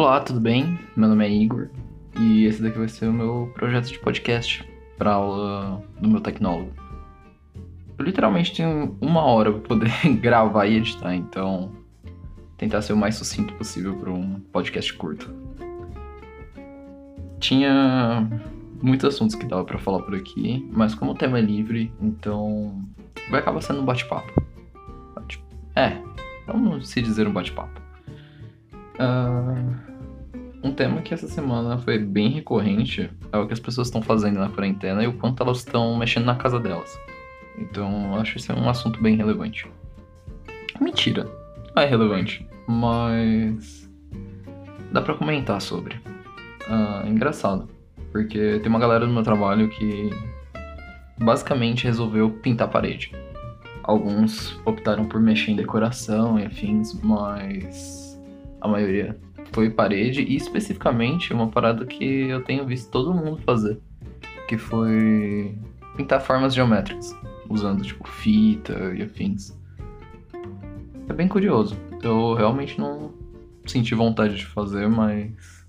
Olá, tudo bem? Meu nome é Igor e esse daqui vai ser o meu projeto de podcast para aula do meu tecnólogo. Eu literalmente tenho uma hora para poder gravar e editar, então tentar ser o mais sucinto possível para um podcast curto. Tinha muitos assuntos que dava para falar por aqui, mas como o tema é livre, então vai acabar sendo um bate-papo. É, vamos se dizer um bate-papo. Uh, um tema que essa semana foi bem recorrente é o que as pessoas estão fazendo na quarentena e o quanto elas estão mexendo na casa delas. Então, acho esse um assunto bem relevante. Mentira, não é relevante, mas dá para comentar sobre. Uh, engraçado, porque tem uma galera do meu trabalho que basicamente resolveu pintar a parede. Alguns optaram por mexer em decoração e afins, mas a maioria foi parede e especificamente uma parada que eu tenho visto todo mundo fazer, que foi pintar formas geométricas, usando tipo fita e afins. É bem curioso. Eu realmente não senti vontade de fazer, mas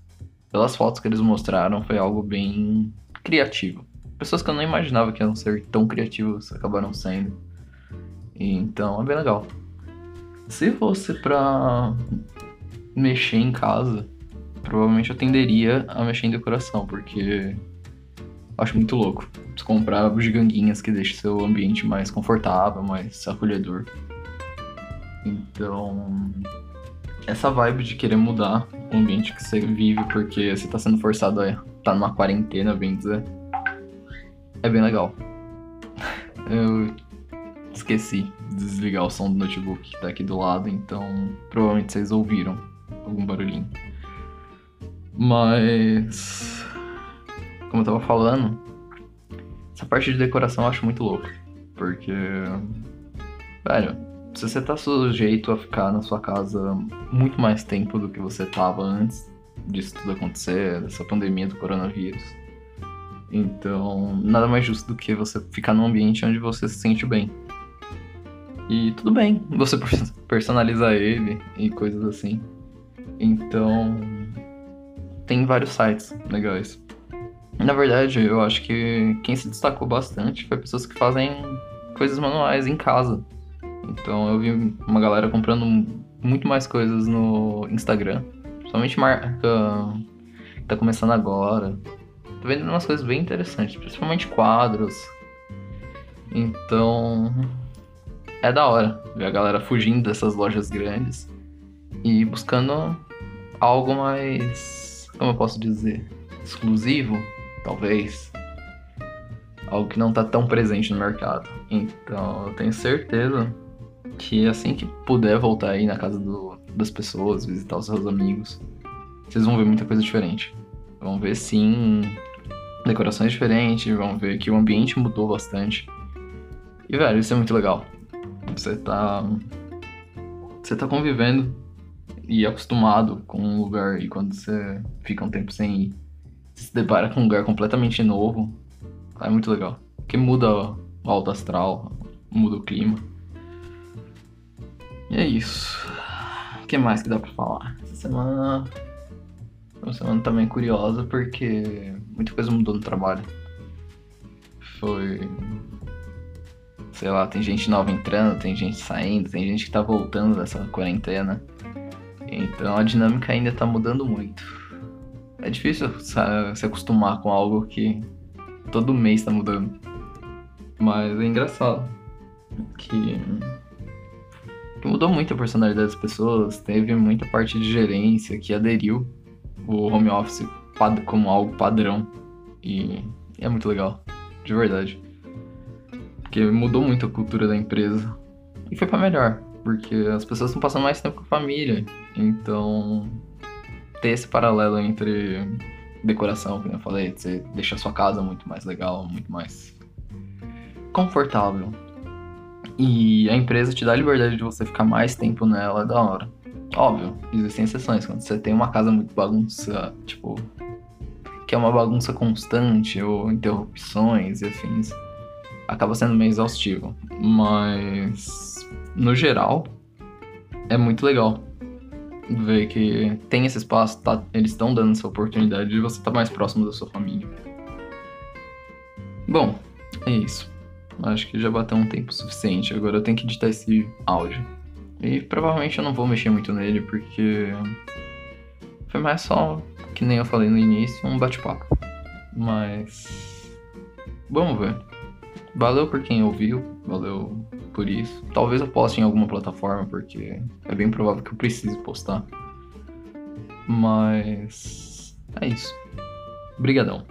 pelas fotos que eles mostraram foi algo bem criativo. Pessoas que eu não imaginava que iam ser tão criativas acabaram sendo. Então é bem legal. Se fosse pra mexer em casa, provavelmente eu tenderia a mexer em decoração, porque acho muito louco. Comprar bugiganguinhas que deixam seu ambiente mais confortável, mais acolhedor. Então, essa vibe de querer mudar o ambiente que você vive porque você tá sendo forçado a estar tá numa quarentena, bem dizer, é bem legal. Eu esqueci de desligar o som do notebook que tá aqui do lado, então provavelmente vocês ouviram algum barulhinho. Mas. Como eu tava falando, essa parte de decoração eu acho muito louco. Porque. Velho, se você tá sujeito a ficar na sua casa muito mais tempo do que você tava antes disso tudo acontecer, dessa pandemia do coronavírus. Então, nada mais justo do que você ficar num ambiente onde você se sente bem. E tudo bem você personalizar ele e coisas assim. Então, tem vários sites legais. Na verdade, eu acho que quem se destacou bastante foi pessoas que fazem coisas manuais em casa. Então, eu vi uma galera comprando muito mais coisas no Instagram. Principalmente marca que tá começando agora. Tô vendo umas coisas bem interessantes, principalmente quadros. Então, é da hora ver a galera fugindo dessas lojas grandes e buscando algo mais, como eu posso dizer, exclusivo, talvez. Algo que não está tão presente no mercado. Então, eu tenho certeza que assim que puder voltar aí na casa do, das pessoas, visitar os seus amigos, vocês vão ver muita coisa diferente. Vão ver sim decorações diferentes, vão ver que o ambiente mudou bastante. E velho, isso é muito legal. Você tá. Você tá convivendo e acostumado com um lugar e quando você fica um tempo sem ir, se depara com um lugar completamente novo, é muito legal. Porque muda o alto astral, muda o clima. E é isso. O que mais que dá pra falar? Essa semana. Uma semana também curiosa porque muita coisa mudou no trabalho. Foi. Sei lá, tem gente nova entrando, tem gente saindo, tem gente que tá voltando dessa quarentena. Então a dinâmica ainda tá mudando muito. É difícil se acostumar com algo que todo mês tá mudando. Mas é engraçado que, que mudou muito a personalidade das pessoas. Teve muita parte de gerência que aderiu o home office como algo padrão. E é muito legal, de verdade. Porque mudou muito a cultura da empresa. E foi para melhor. Porque as pessoas estão passando mais tempo com a família. Então, ter esse paralelo entre decoração, como eu falei, você deixa a sua casa muito mais legal, muito mais confortável. E a empresa te dá a liberdade de você ficar mais tempo nela, é da hora. Óbvio, existem exceções. Quando você tem uma casa muito bagunça, tipo, que é uma bagunça constante, ou interrupções e afins, acaba sendo meio exaustivo. Mas no geral, é muito legal. ver que tem esse espaço, tá, eles estão dando essa oportunidade de você estar tá mais próximo da sua família. Bom, é isso. Acho que já bateu um tempo suficiente. Agora eu tenho que editar esse áudio. E provavelmente eu não vou mexer muito nele porque foi mais só, que nem eu falei no início, um bate-papo. Mas vamos ver. Valeu por quem ouviu, valeu por isso. Talvez eu poste em alguma plataforma porque é bem provável que eu precise postar. Mas é isso. Obrigadão.